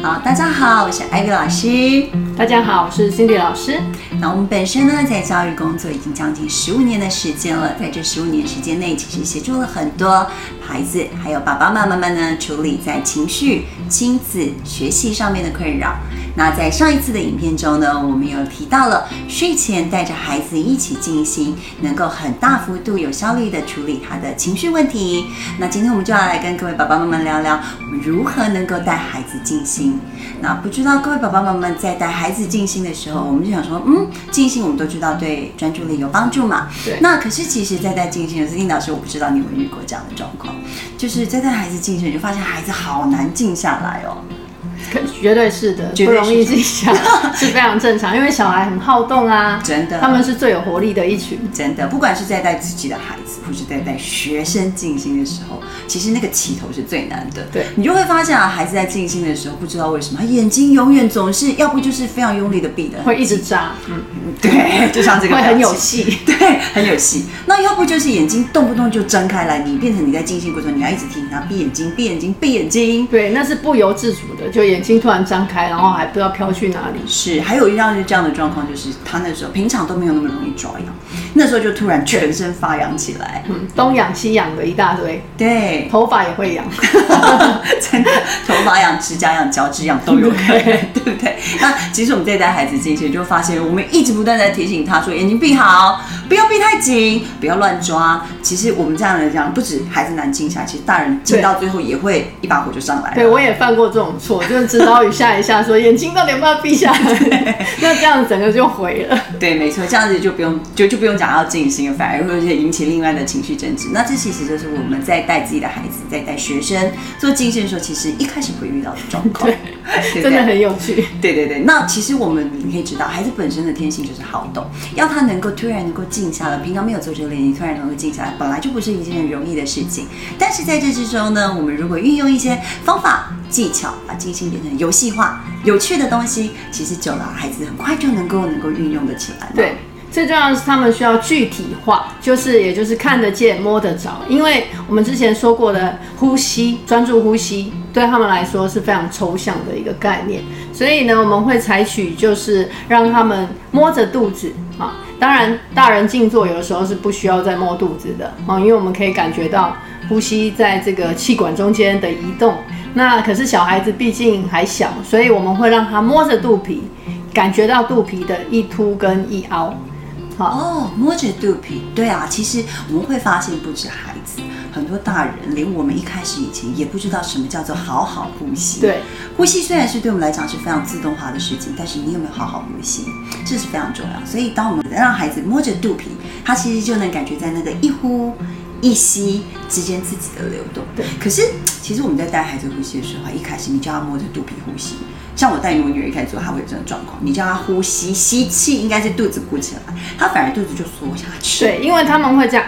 好，大家好，我是艾薇老师。大家好，我是 Cindy 老师。那我们本身呢，在教育工作已经将近十五年的时间了，在这十五年时间内，其实协助了很多孩子，还有爸爸妈妈们呢，处理在情绪、亲子、学习上面的困扰。那在上一次的影片中呢，我们有提到了睡前带着孩子一起静心，能够很大幅度、有效率的处理他的情绪问题。那今天我们就要来跟各位爸爸妈妈聊聊，我们如何能够带孩子静心。那不知道各位爸爸妈妈在带孩子静心的时候，我们就想说，嗯，静心我们都知道对专注力有帮助嘛。对。那可是其实，在带静心的时候，老师，我不知道你有没有遇过这样的状况，就是在带孩子静心，你就发现孩子好难静下来哦。绝对是的，不容易静下，是非常正常，因为小孩很好动啊，真的，他们是最有活力的一群，真的，不管是在带自己的孩子，或是在带学生静心的时候，其实那个起头是最难的。对，你就会发现啊，孩子在静心的时候，不知道为什么，他眼睛永远总是要不就是非常用力的闭的，会一直眨，嗯，对，就像这个，会很有戏，对，很有戏。那要不就是眼睛动不动就睁开来，你变成你在静心过程，你要一直提醒他闭眼睛，闭眼睛，闭眼睛，对，那是不由自主的，就眼睛突然张开，然后还不知道飘去哪里。是，还有一样是这样的状况，就是他那时候平常都没有那么容易抓痒，那时候就突然全身发痒起来，嗯，东痒西痒的一大堆，对，头发也会痒，真的，头发痒、指甲痒、脚趾痒都有。可能，对不对？那其实我们在带孩子进去，就发现我们一直不断在提醒他说，眼睛闭好，不要闭太紧，不要乱抓。其实我们这样来讲，不止孩子难静下，其实大人静到最后也会一把火就上来了。对，我也犯过这种错，就是指导语下一下说眼睛到底要不要闭下来，那这样整个就毁了。对，没错，这样子就不用就就不用讲要静心，反而会引起另外的情绪争执。那这其实就是我们在带自己的孩子，在带学生做静心的时候，其实一开始会遇到的状况。对，真的很有趣。对对对，那其实我们你可以知道，孩子本身的天性就是好动，要他能够突然能够静下来，平常没有做这个练习，突然能够静下来，本来就不是一件很容易的事情。但是在这之中呢，我们如果运用一些方法技巧，把静心变成游戏化、有趣的东西，其实久了，孩子很快就能够能够运用得起来。对。最重要的是，他们需要具体化，就是也就是看得见、摸得着。因为我们之前说过的呼吸、专注呼吸，对他们来说是非常抽象的一个概念。所以呢，我们会采取就是让他们摸着肚子啊。当然，大人静坐有的时候是不需要再摸肚子的啊，因为我们可以感觉到呼吸在这个气管中间的移动。那可是小孩子毕竟还小，所以我们会让他摸着肚皮，感觉到肚皮的一凸跟一凹。哦，摸着肚皮，对啊，其实我们会发现，不止孩子，很多大人，连我们一开始以前也不知道什么叫做好好呼吸。对，呼吸虽然是对我们来讲是非常自动化的事情，但是你有没有好好呼吸，这是非常重要。所以，当我们让孩子摸着肚皮，他其实就能感觉在那个一呼一吸之间自己的流动。对，可是其实我们在带孩子呼吸的时候，一开始你就要摸着肚皮呼吸。像我带我女儿一开始做，她会有这种状况。你叫她呼吸，吸气应该是肚子鼓起来，她反而肚子就缩下去。对，因为他们会这样。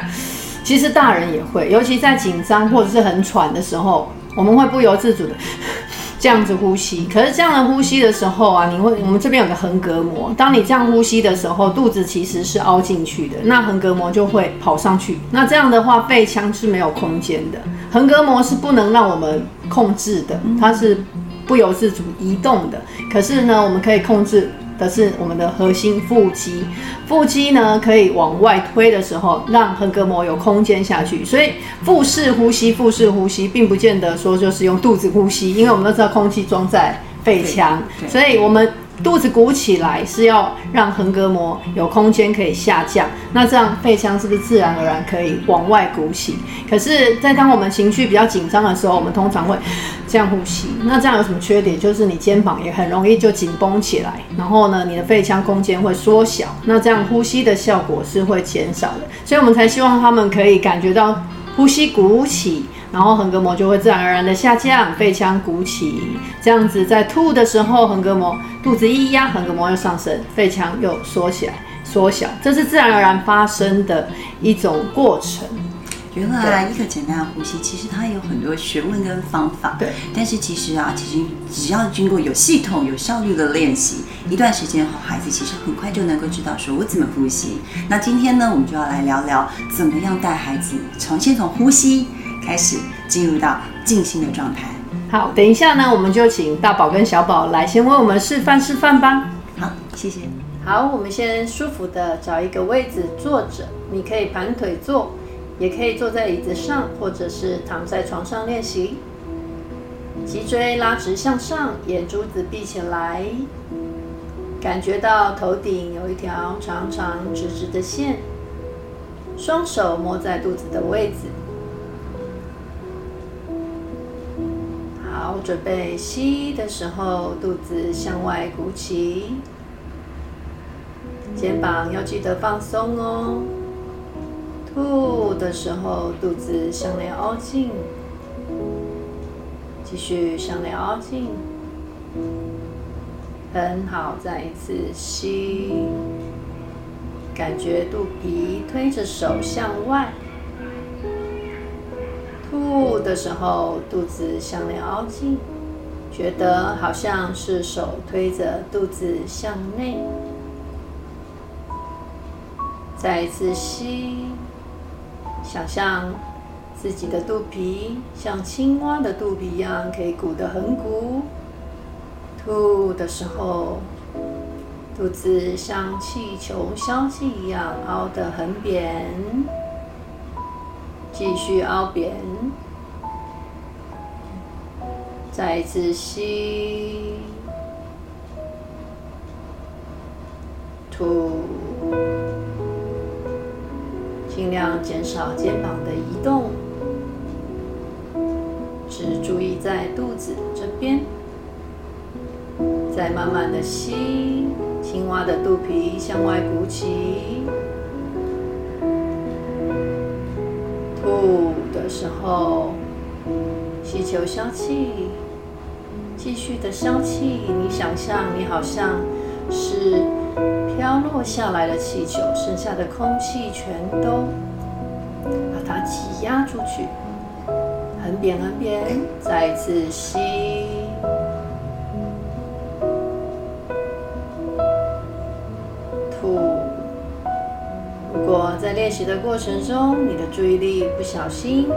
其实大人也会，尤其在紧张或者是很喘的时候，我们会不由自主的这样子呼吸。可是这样的呼吸的时候啊，你会，我们这边有个横膈膜，当你这样呼吸的时候，肚子其实是凹进去的，那横膈膜就会跑上去。那这样的话，肺腔是没有空间的，横膈膜是不能让我们控制的，它是。不由自主移动的，可是呢，我们可以控制的是我们的核心腹肌，腹肌呢可以往外推的时候，让横膈膜有空间下去。所以腹式呼吸，腹式呼吸并不见得说就是用肚子呼吸，因为我们都知道空气装在肺腔，所以我们。肚子鼓起来是要让横膈膜有空间可以下降，那这样肺腔是不是自然而然可以往外鼓起？可是，在当我们情绪比较紧张的时候，我们通常会这样呼吸。那这样有什么缺点？就是你肩膀也很容易就紧绷起来，然后呢，你的肺腔空间会缩小，那这样呼吸的效果是会减少的。所以我们才希望他们可以感觉到呼吸鼓起。然后横膈膜就会自然而然的下降，肺腔鼓起，这样子在吐的时候，横膈膜肚子一压，横膈膜又上升，肺腔又缩起来，缩小，这是自然而然发生的一种过程。原来一个简单的呼吸，其实它有很多学问跟方法。对，但是其实啊，其实只要经过有系统、有效率的练习，一段时间后，孩子其实很快就能够知道说我怎么呼吸。那今天呢，我们就要来聊聊怎么样带孩子从先从呼吸。开始进入到静心的状态，好，等一下呢，我们就请大宝跟小宝来先为我们示范示范吧。好，谢谢。好，我们先舒服的找一个位置坐着，你可以盘腿坐，也可以坐在椅子上，或者是躺在床上练习。脊椎拉直向上，眼珠子闭起来，感觉到头顶有一条长长直直的线，双手摸在肚子的位置。准备吸的时候，肚子向外鼓起，肩膀要记得放松哦。吐的时候，肚子向内凹进。继续向内凹进，很好。再一次吸，感觉肚皮推着手向外。的时候，肚子向内凹进，觉得好像是手推着肚子向内。再一次吸，想象。自己的肚皮像青蛙的肚皮一样，可以鼓得很鼓。吐的时候，肚子像气球消气一样凹得很扁。继续凹扁。再一次吸，吐，尽量减少肩膀的移动。只注意在肚子这边，再慢慢的吸，青蛙的肚皮向外鼓起。吐的时候，气球消气，继续的消气。你想象你好像是飘落下来的气球，剩下的空气全都把它挤压出去。很扁很扁，再一次吸，吐。如果在练习的过程中，你的注意力不小心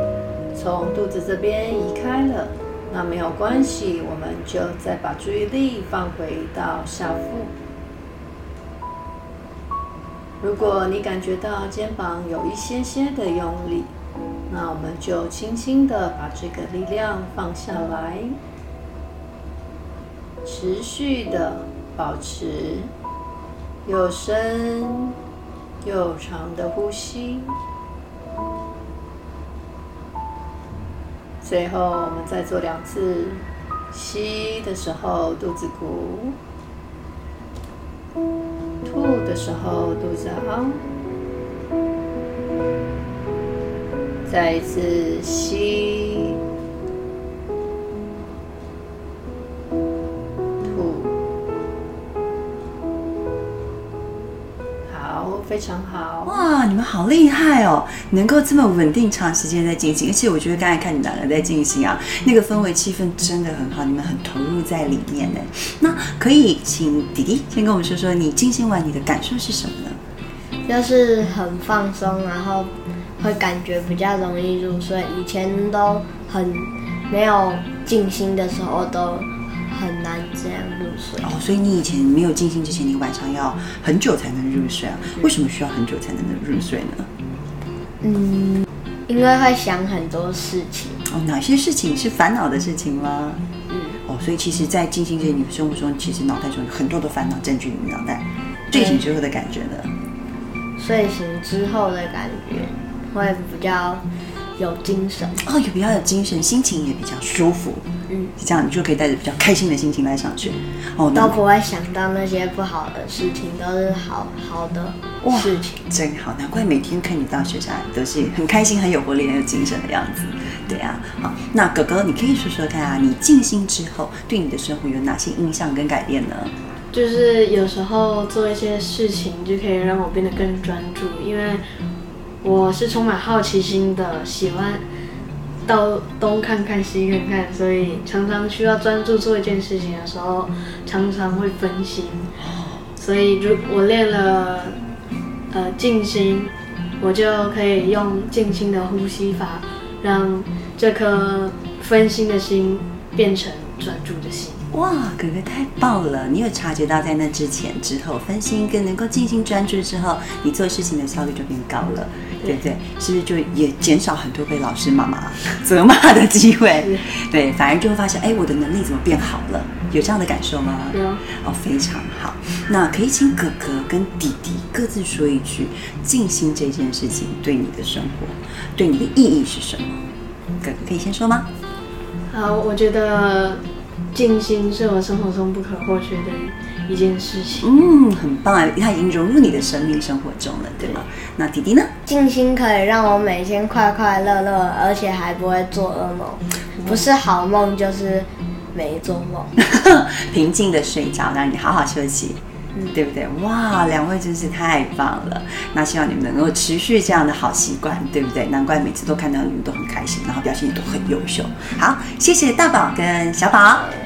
从肚子这边移开了，那没有关系，我们就再把注意力放回到下腹。如果你感觉到肩膀有一些些的用力，那我们就轻轻的把这个力量放下来，持续的保持又深又长的呼吸。最后，我们再做两次，吸的时候肚子鼓，吐的时候肚子凹。再一次吸，非常好。哇，你们好厉害哦，能够这么稳定长时间在进行，而且我觉得刚才看你们两个在进行啊，那个氛围气氛真的很好，你们很投入在里面呢。那可以请弟弟先跟我们说说，你进行完你的感受是什么呢？就是很放松，然后。会感觉比较容易入睡，以前都很没有静心的时候都很难这样入睡。哦，所以你以前没有静心之前，你晚上要很久才能入睡啊？为什么需要很久才能入睡呢？嗯，因为会想很多事情。哦，哪些事情是烦恼的事情吗？嗯。哦，所以其实，在静心之前，你生活中其实脑袋中有很多的烦恼占据你脑袋。睡醒之后的感觉呢？睡醒之后的感觉。会比较有精神哦，也比较有精神，心情也比较舒服。嗯，这样你就可以带着比较开心的心情来上学。哦，都不会想到那些不好的事情，都是好好的事情。真好，难怪每天看你到学校都是很开心、很有活力、很有精神的样子。对啊，好，那哥哥，你可以说说看啊，你静心之后对你的生活有哪些印象跟改变呢？就是有时候做一些事情就可以让我变得更专注，因为。我是充满好奇心的，喜欢到东看看西看看，所以常常需要专注做一件事情的时候，常常会分心。所以如我练了呃静心，我就可以用静心的呼吸法，让这颗分心的心变成专注的心。哇，哥哥太棒了！你有察觉到在那之前、之后分心跟能够静心专注之后，你做事情的效率就变高了，对不对？是不是就也减少很多被老师、妈妈责骂的机会？对，反而就会发现，哎，我的能力怎么变好了？有这样的感受吗？有哦，非常好。那可以请哥哥跟弟弟各自说一句，静心这件事情对你的生活、对你的意义是什么？哥哥可以先说吗？好，我觉得静心是我生活中不可或缺的一件事情。嗯，很棒啊！它已经融入你的生命生活中了，对吗？那弟弟呢？静心可以让我每天快快乐乐，而且还不会做噩梦，不是好梦就是没做梦。平静的睡着，让你好好休息，对不对？哇，两位真是太棒了！那希望你们能够持续这样的好习惯，对不对？难怪每次都看到你们都很开心，然后表现也都很优秀。好，谢谢大宝跟小宝。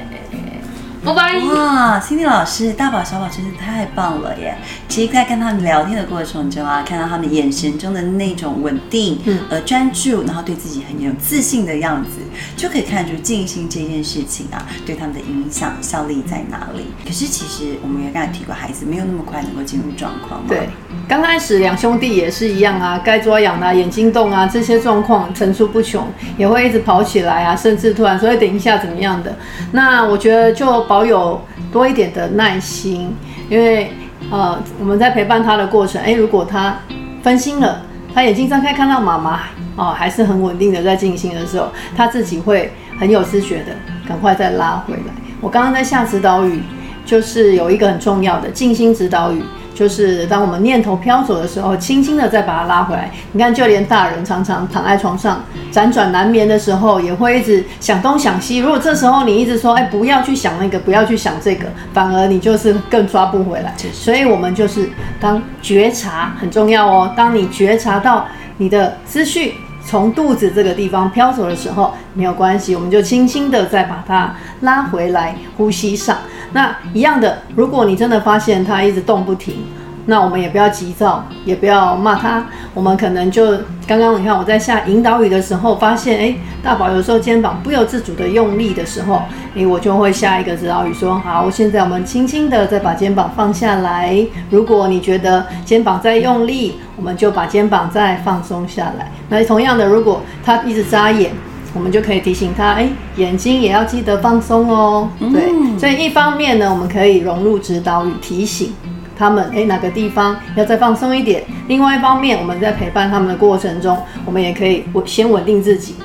拜拜。哇，Cindy 老师，大宝、小宝真是太棒了耶！其实，在跟他们聊天的过程中啊，看到他们眼神中的那种稳定、嗯呃专注，然后对自己很有自信的样子，就可以看出静心这件事情啊，对他们的影响效力在哪里。可是，其实我们也刚才提过，孩子没有那么快能够进入状况嘛。对，刚开始两兄弟也是一样啊，该抓痒啊、眼睛动啊这些状况层出不穷，也会一直跑起来啊，甚至突然说哎等一下怎么样的。那我觉得就保有多一点的耐心，因为呃我们在陪伴他的过程，诶如果他分心了，他眼睛张开看到妈妈哦还是很稳定的在静心的时候，他自己会很有知觉的赶快再拉回来。我刚刚在下指导语。就是有一个很重要的静心指导语，就是当我们念头飘走的时候，轻轻的再把它拉回来。你看，就连大人常常躺在床上辗转难眠的时候，也会一直想东想西。如果这时候你一直说，哎，不要去想那个，不要去想这个，反而你就是更抓不回来。所以，我们就是当觉察很重要哦。当你觉察到你的思绪从肚子这个地方飘走的时候，没有关系，我们就轻轻的再把它拉回来，呼吸上。那一样的，如果你真的发现它一直动不停，那我们也不要急躁，也不要骂他，我们可能就刚刚你看我在下引导语的时候，发现哎，大宝有时候肩膀不由自主的用力的时候，哎，我就会下一个指导语说，好，现在我们轻轻的再把肩膀放下来。如果你觉得肩膀在用力，我们就把肩膀再放松下来。那同样的，如果他一直眨眼。我们就可以提醒他，哎，眼睛也要记得放松哦。对，所以一方面呢，我们可以融入指导语，提醒他们，哎，哪个地方要再放松一点。另外一方面，我们在陪伴他们的过程中，我们也可以稳先稳定自己。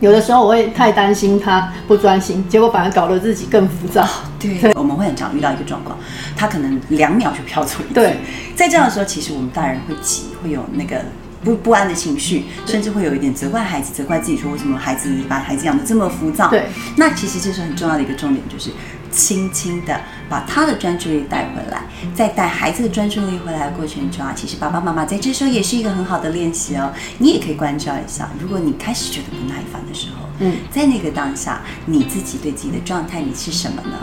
有的时候我会太担心他不专心，结果反而搞得自己更浮躁。对，我们会很常遇到一个状况，他可能两秒就飘走一次。对，在这样的时候，其实我们大人会急，会有那个。不不安的情绪，甚至会有一点责怪孩子，责怪自己说为什么孩子把孩子养得这么浮躁。对，那其实这是很重要的一个重点，就是轻轻的把他的专注力带回来，在带孩子的专注力回来的过程中啊，其实爸爸妈妈在这时候也是一个很好的练习哦。你也可以关照一下，如果你开始觉得不耐烦的时候，嗯，在那个当下，你自己对自己的状态你是什么呢？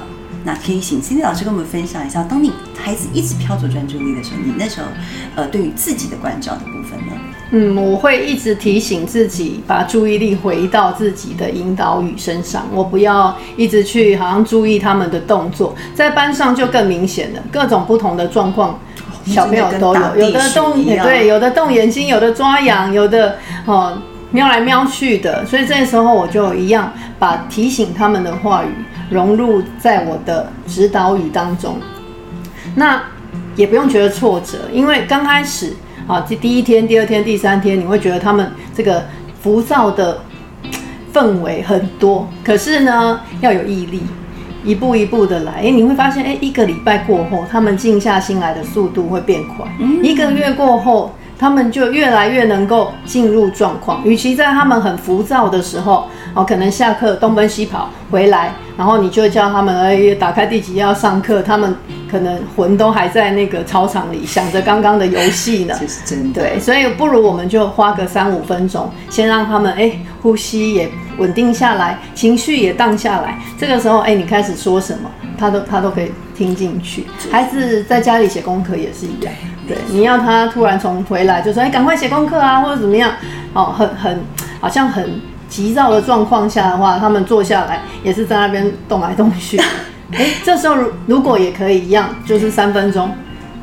那可以请 Cindy 老师跟我们分享一下，当你孩子一直飘走专注力的时候，你那时候呃对于自己的关照的部分呢？嗯，我会一直提醒自己，把注意力回到自己的引导语身上。我不要一直去好像注意他们的动作，在班上就更明显了，各种不同的状况，小朋友都有，有的动对，有的动眼睛，有的抓痒，有的哦瞄来瞄去的。所以这时候我就一样把提醒他们的话语融入在我的指导语当中。那也不用觉得挫折，因为刚开始。啊，第第一天、第二天、第三天，你会觉得他们这个浮躁的氛围很多。可是呢，要有毅力，一步一步的来。哎，你会发现，哎，一个礼拜过后，他们静下心来的速度会变快。一个月过后，他们就越来越能够进入状况。与其在他们很浮躁的时候，哦，可能下课东奔西跑回来，然后你就叫他们，哎，打开第几页要上课，他们。可能魂都还在那个操场里，想着刚刚的游戏呢。这是真的。对，所以不如我们就花个三五分钟，先让他们哎呼吸也稳定下来，情绪也荡下来。这个时候哎，你开始说什么，他都他都可以听进去。孩子在家里写功课也是一样。对，你要他突然从回来就说哎赶快写功课啊，或者怎么样哦，很很好像很急躁的状况下的话，他们坐下来也是在那边动来动去。哎，这时候如如果也可以一样，就是三分钟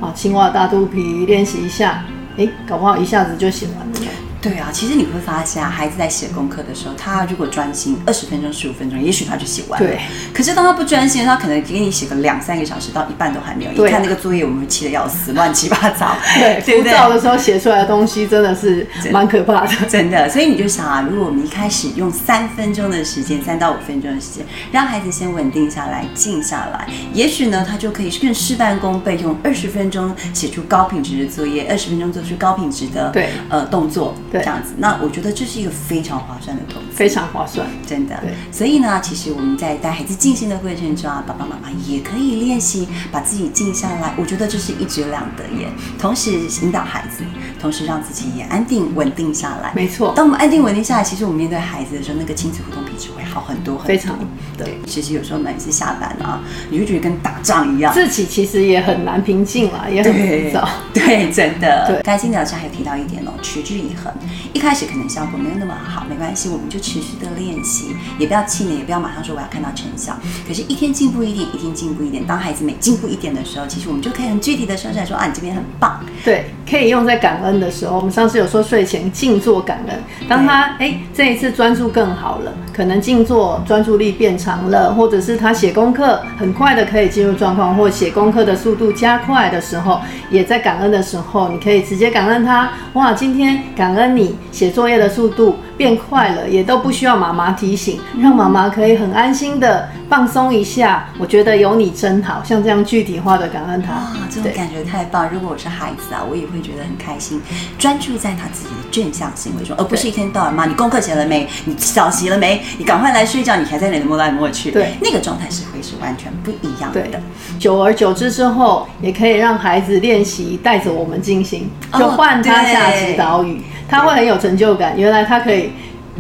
啊，青蛙大肚皮练习一下，哎，搞不好一下子就写完了。对啊，其实你会发现啊，孩子在写功课的时候，他如果专心二十分钟、十五分钟，也许他就写完了。对。可是当他不专心，他可能给你写个两三个小时，到一半都还没有。对一看那个作业，我们会气得要死，乱七八糟。对，对不对？浮躁的时候写出来的东西真的是蛮可怕的。真的，所以你就想啊，如果我们一开始用三分钟的时间，三到五分钟的时间，让孩子先稳定下来、静下来，也许呢，他就可以更事半功倍，用二十分钟写出高品质的作业，二十分钟做出高品质的对呃动作，对这样子。那我觉得这是一个非常划算的投资，非常划算。真的对。所以呢，其实我们在带孩子静心的过程中啊，爸爸妈妈也可以练习把自己静下来。我觉得这是一举两得耶，同时引导孩子，同时让自己也安定稳定下来。没错当我们安定稳定下来，其实我们面对孩子的时候，那个亲子互动品质会好很多很多。非常对。其实有时候每次下班啊，你就觉得跟打仗一样。自己其实也很难平静了，也很浮躁。对，真的。对刚才金老师还有提到一点哦，持之以恒。一开始可能效果没有那么好，没关系，我们就持续的练习，也不要气馁，也不要马上说我要看到成效。可是，一天进步一点，一天进步一点。当孩子每进步一点的时候，其实我们就可以很具体的说出来说啊，你这边很棒。对，可以用在感恩的时候。我们上次有说睡前静坐感恩，当他哎这一次专注更好了，可能静坐专注力变长了，或者是他写功课很快的可以进入状况，或写功课的速度加快的时候，也在感恩的时候，你可以直接感恩他。哇，今天感恩你写作业的速度变快了，也都不需要妈妈提醒，让妈妈可以很安心的放松一下。我觉得有你真好，像这样具体化的感恩他。哇，这种感觉太棒！如果我是孩子啊，我也会觉得很开心，专注在他自己的正向行为中，而不是一天到晚骂你功课写了没，你早习了没，你赶快来睡觉，你还在那里摸来摸去。对那个状态是会是完全不一样的对。，久而久之之后，也可以让孩子练习带着我们进行，哦就换他下对指导语，他会很有成就感。原来他可以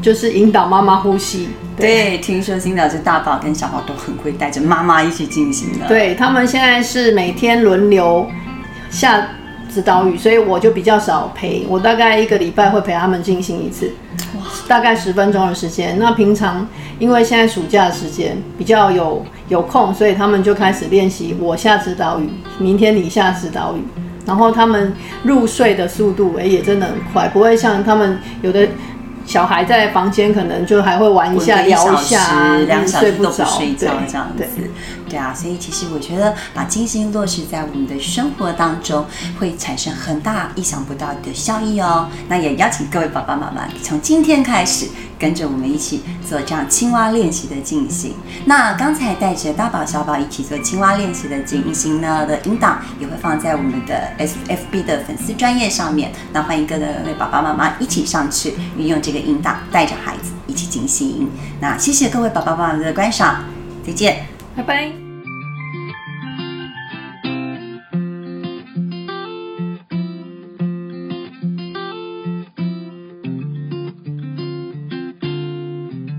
就是引导妈妈呼吸，对，听说新导师大宝跟小宝都很会带着妈妈一起进行的。，对他们现在是每天轮流下指导语，所以我就比较少陪，我大概一个礼拜会陪他们进行一次，大概十分钟的时间。那平常因为现在暑假的时间比较有有空，所以他们就开始练习我下指导语，明天你下指导语。然后他们入睡的速度，哎、也真的很快，不会像他们有的小孩在房间可能就还会玩一下、滚个一下啊，两小时都不睡觉这样子对。对啊，所以其实我觉得把金星落实在我们的生活当中，会产生很大意想不到的效益哦。那也邀请各位爸爸妈妈从今天开始跟着我们一起做这样青蛙练习的进行。那刚才带着大宝、小宝一起做青蛙练习的进行呢的引导，也会放在我们的 S F B 的粉丝专业上面。那欢迎各位爸爸妈妈一起上去运用这个引导，带着孩子一起进行。那谢谢各位爸爸妈妈的观赏，再见。拜拜。